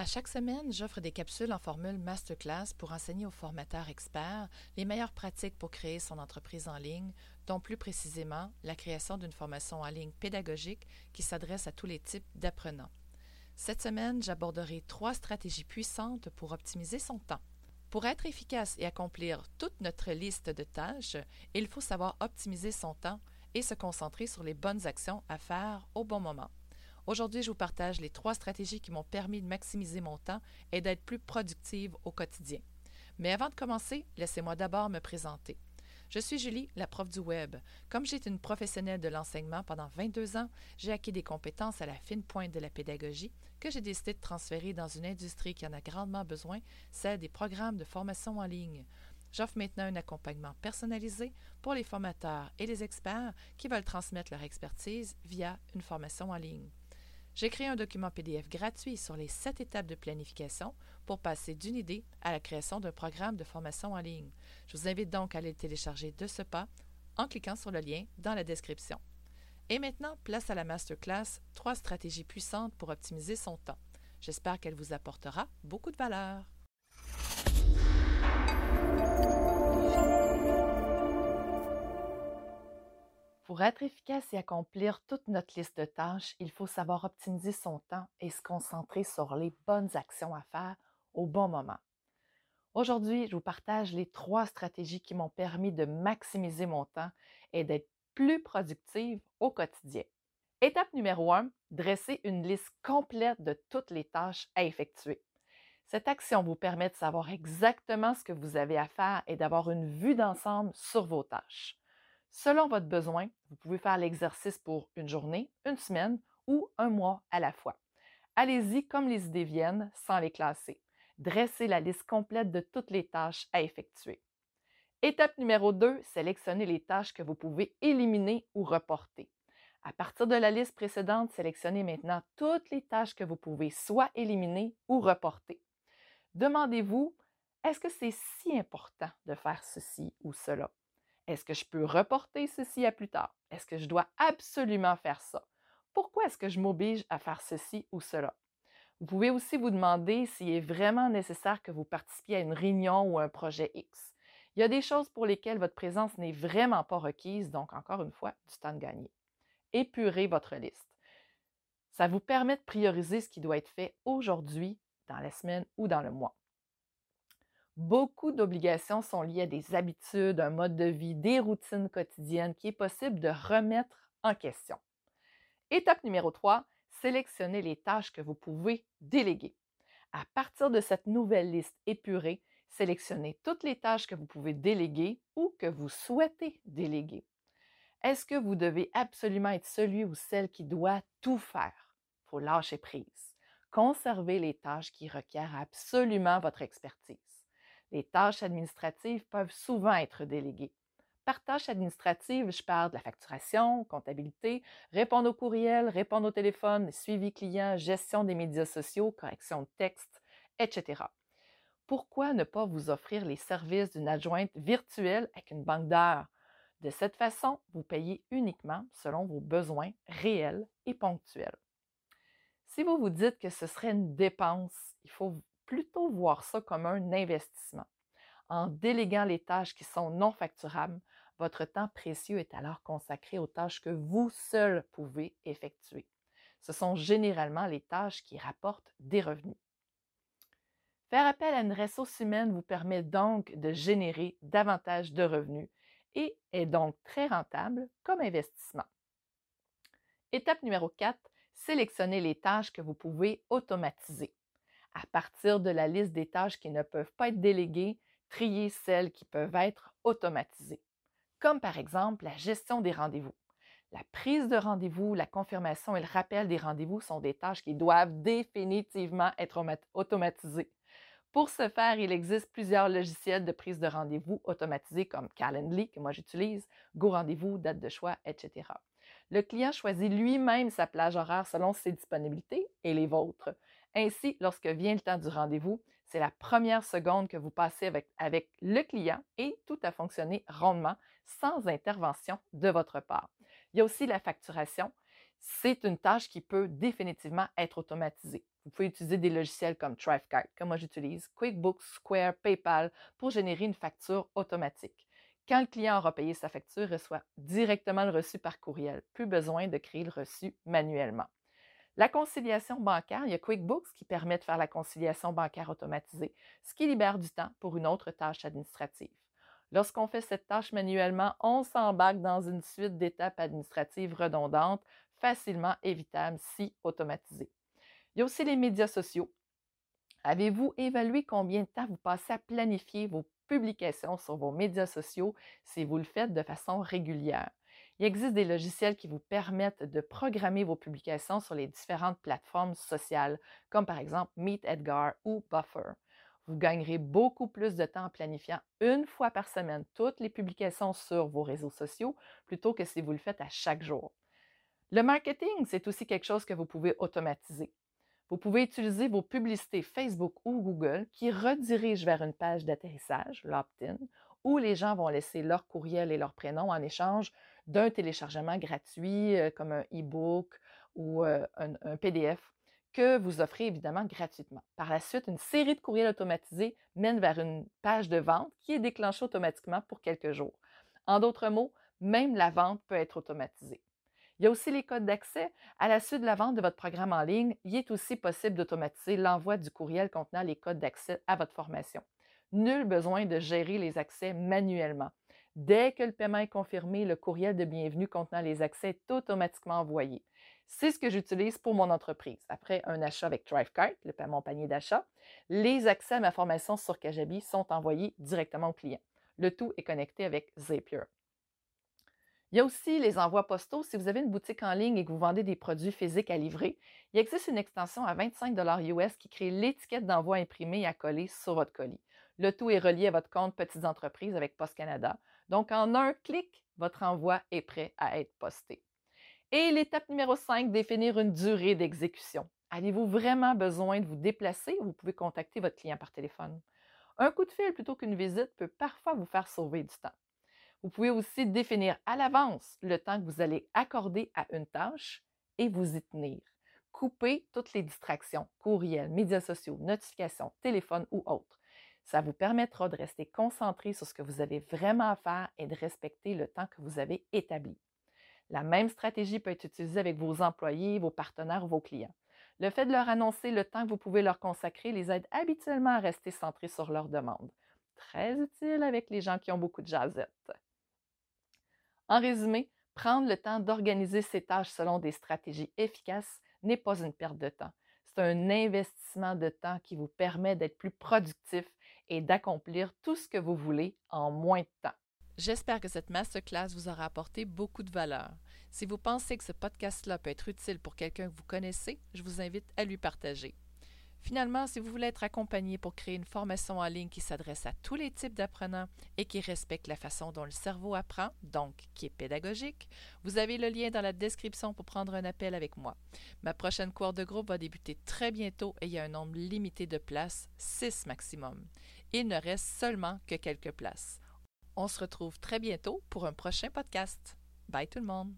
À chaque semaine, j'offre des capsules en formule masterclass pour enseigner aux formateurs experts les meilleures pratiques pour créer son entreprise en ligne, dont plus précisément la création d'une formation en ligne pédagogique qui s'adresse à tous les types d'apprenants. Cette semaine, j'aborderai trois stratégies puissantes pour optimiser son temps. Pour être efficace et accomplir toute notre liste de tâches, il faut savoir optimiser son temps et se concentrer sur les bonnes actions à faire au bon moment. Aujourd'hui, je vous partage les trois stratégies qui m'ont permis de maximiser mon temps et d'être plus productive au quotidien. Mais avant de commencer, laissez-moi d'abord me présenter. Je suis Julie, la prof du web. Comme j'ai été une professionnelle de l'enseignement pendant 22 ans, j'ai acquis des compétences à la fine pointe de la pédagogie que j'ai décidé de transférer dans une industrie qui en a grandement besoin, celle des programmes de formation en ligne. J'offre maintenant un accompagnement personnalisé pour les formateurs et les experts qui veulent transmettre leur expertise via une formation en ligne. J'ai créé un document PDF gratuit sur les sept étapes de planification pour passer d'une idée à la création d'un programme de formation en ligne. Je vous invite donc à aller le télécharger de ce pas en cliquant sur le lien dans la description. Et maintenant, place à la masterclass Trois stratégies puissantes pour optimiser son temps. J'espère qu'elle vous apportera beaucoup de valeur. Pour être efficace et accomplir toute notre liste de tâches, il faut savoir optimiser son temps et se concentrer sur les bonnes actions à faire au bon moment. Aujourd'hui, je vous partage les trois stratégies qui m'ont permis de maximiser mon temps et d'être plus productive au quotidien. Étape numéro 1, dresser une liste complète de toutes les tâches à effectuer. Cette action vous permet de savoir exactement ce que vous avez à faire et d'avoir une vue d'ensemble sur vos tâches. Selon votre besoin, vous pouvez faire l'exercice pour une journée, une semaine ou un mois à la fois. Allez-y comme les idées viennent sans les classer. Dressez la liste complète de toutes les tâches à effectuer. Étape numéro 2, sélectionnez les tâches que vous pouvez éliminer ou reporter. À partir de la liste précédente, sélectionnez maintenant toutes les tâches que vous pouvez soit éliminer ou reporter. Demandez-vous, est-ce que c'est si important de faire ceci ou cela? Est-ce que je peux reporter ceci à plus tard? Est-ce que je dois absolument faire ça? Pourquoi est-ce que je m'oblige à faire ceci ou cela? Vous pouvez aussi vous demander s'il est vraiment nécessaire que vous participiez à une réunion ou un projet X. Il y a des choses pour lesquelles votre présence n'est vraiment pas requise, donc encore une fois, du temps de gagner. Épurez votre liste. Ça vous permet de prioriser ce qui doit être fait aujourd'hui, dans la semaine ou dans le mois. Beaucoup d'obligations sont liées à des habitudes, un mode de vie, des routines quotidiennes qui est possible de remettre en question. Étape numéro 3, sélectionnez les tâches que vous pouvez déléguer. À partir de cette nouvelle liste épurée, sélectionnez toutes les tâches que vous pouvez déléguer ou que vous souhaitez déléguer. Est-ce que vous devez absolument être celui ou celle qui doit tout faire? Il faut lâcher prise. Conservez les tâches qui requièrent absolument votre expertise. Les tâches administratives peuvent souvent être déléguées. Par tâches administratives, je parle de la facturation, comptabilité, répondre aux courriels, répondre au téléphone, suivi client, gestion des médias sociaux, correction de texte, etc. Pourquoi ne pas vous offrir les services d'une adjointe virtuelle avec une banque d'heures? De cette façon, vous payez uniquement selon vos besoins réels et ponctuels. Si vous vous dites que ce serait une dépense, il faut plutôt voir ça comme un investissement. En déléguant les tâches qui sont non facturables, votre temps précieux est alors consacré aux tâches que vous seul pouvez effectuer. Ce sont généralement les tâches qui rapportent des revenus. Faire appel à une ressource humaine vous permet donc de générer davantage de revenus et est donc très rentable comme investissement. Étape numéro 4, sélectionnez les tâches que vous pouvez automatiser à partir de la liste des tâches qui ne peuvent pas être déléguées, trier celles qui peuvent être automatisées, comme par exemple la gestion des rendez-vous. La prise de rendez-vous, la confirmation et le rappel des rendez-vous sont des tâches qui doivent définitivement être automatisées. Pour ce faire, il existe plusieurs logiciels de prise de rendez-vous automatisés comme Calendly, que moi j'utilise, Go Rendez-vous, date de choix, etc. Le client choisit lui-même sa plage horaire selon ses disponibilités et les vôtres. Ainsi, lorsque vient le temps du rendez-vous, c'est la première seconde que vous passez avec, le client et tout a fonctionné rondement sans intervention de votre part. Il y a aussi la facturation. C'est une tâche qui peut définitivement être automatisée. Vous pouvez utiliser des logiciels comme Thrivecart, que moi j'utilise, QuickBooks, Square, PayPal pour générer une facture automatique. Quand le client aura payé sa facture, il reçoit directement le reçu par courriel. Plus besoin de créer le reçu manuellement. La conciliation bancaire, il y a QuickBooks qui permet de faire la conciliation bancaire automatisée, ce qui libère du temps pour une autre tâche administrative. Lorsqu'on fait cette tâche manuellement, on s'embarque dans une suite d'étapes administratives redondantes, facilement évitables si automatisées. Il y a aussi les médias sociaux. Avez-vous évalué combien de temps vous passez à planifier vos publications sur vos médias sociaux si vous le faites de façon régulière? Il existe des logiciels qui vous permettent de programmer vos publications sur les différentes plateformes sociales, comme par exemple Meet Edgar ou Buffer. Vous gagnerez beaucoup plus de temps en planifiant une fois par semaine toutes les publications sur vos réseaux sociaux plutôt que si vous le faites à chaque jour. Le marketing, c'est aussi quelque chose que vous pouvez automatiser. Vous pouvez utiliser vos publicités Facebook ou Google qui redirigent vers une page d'atterrissage, l'opt-in, où les gens vont laisser leur courriel et leur prénom en échange d'un téléchargement gratuit euh, comme un e-book ou euh, un, PDF que vous offrez évidemment gratuitement. Par la suite, une série de courriels automatisés mène vers une page de vente qui est déclenchée automatiquement pour quelques jours. En d'autres mots, même la vente peut être automatisée. Il y a aussi les codes d'accès. À la suite de la vente de votre programme en ligne, il est aussi possible d'automatiser l'envoi du courriel contenant les codes d'accès à votre formation. Nul besoin de gérer les accès manuellement. Dès que le paiement est confirmé, le courriel de bienvenue contenant les accès est automatiquement envoyé. C'est ce que j'utilise pour mon entreprise. Après un achat avec Thrivecart, le mon panier d'achat, les accès à ma formation sur Kajabi sont envoyés directement au client. Le tout est connecté avec Zapier. Il y a aussi les envois postaux. Si vous avez une boutique en ligne et que vous vendez des produits physiques à livrer, il existe une extension à 25 US qui crée l'étiquette d'envoi imprimée à coller sur votre colis. Le tout est relié à votre compte Petites entreprises avec Post Canada. Donc, en un clic, votre envoi est prêt à être posté. Et l'étape numéro 5, définir une durée d'exécution. Avez-vous vraiment besoin de vous déplacer? Vous pouvez contacter votre client par téléphone? Un coup de fil plutôt qu'une visite peut parfois vous faire sauver du temps. Vous pouvez aussi définir à l'avance le temps que vous allez accorder à une tâche et vous y tenir. Coupez toutes les distractions, courriels, médias sociaux, notifications, téléphone ou autres. Ça vous permettra de rester concentré sur ce que vous avez vraiment à faire et de respecter le temps que vous avez établi. La même stratégie peut être utilisée avec vos employés, vos partenaires ou vos clients. Le fait de leur annoncer le temps que vous pouvez leur consacrer les aide habituellement à rester centrés sur leurs demandes. Très utile avec les gens qui ont beaucoup de jasettes. En résumé, prendre le temps d'organiser ses tâches selon des stratégies efficaces n'est pas une perte de temps. C'est un investissement de temps qui vous permet d'être plus productif et d'accomplir tout ce que vous voulez en moins de temps. J'espère que cette masterclass vous aura apporté beaucoup de valeur. Si vous pensez que ce podcast-là peut être utile pour quelqu'un que vous connaissez, je vous invite à lui partager. Finalement, si vous voulez être accompagné pour créer une formation en ligne qui s'adresse à tous les types d'apprenants et qui respecte la façon dont le cerveau apprend, donc qui est pédagogique, vous avez le lien dans la description pour prendre un appel avec moi. Ma prochaine cour de groupe va débuter très bientôt et il y a un nombre limité de places, 6 maximum. Il ne reste seulement que quelques places. On se retrouve très bientôt pour un prochain podcast. Bye tout le monde!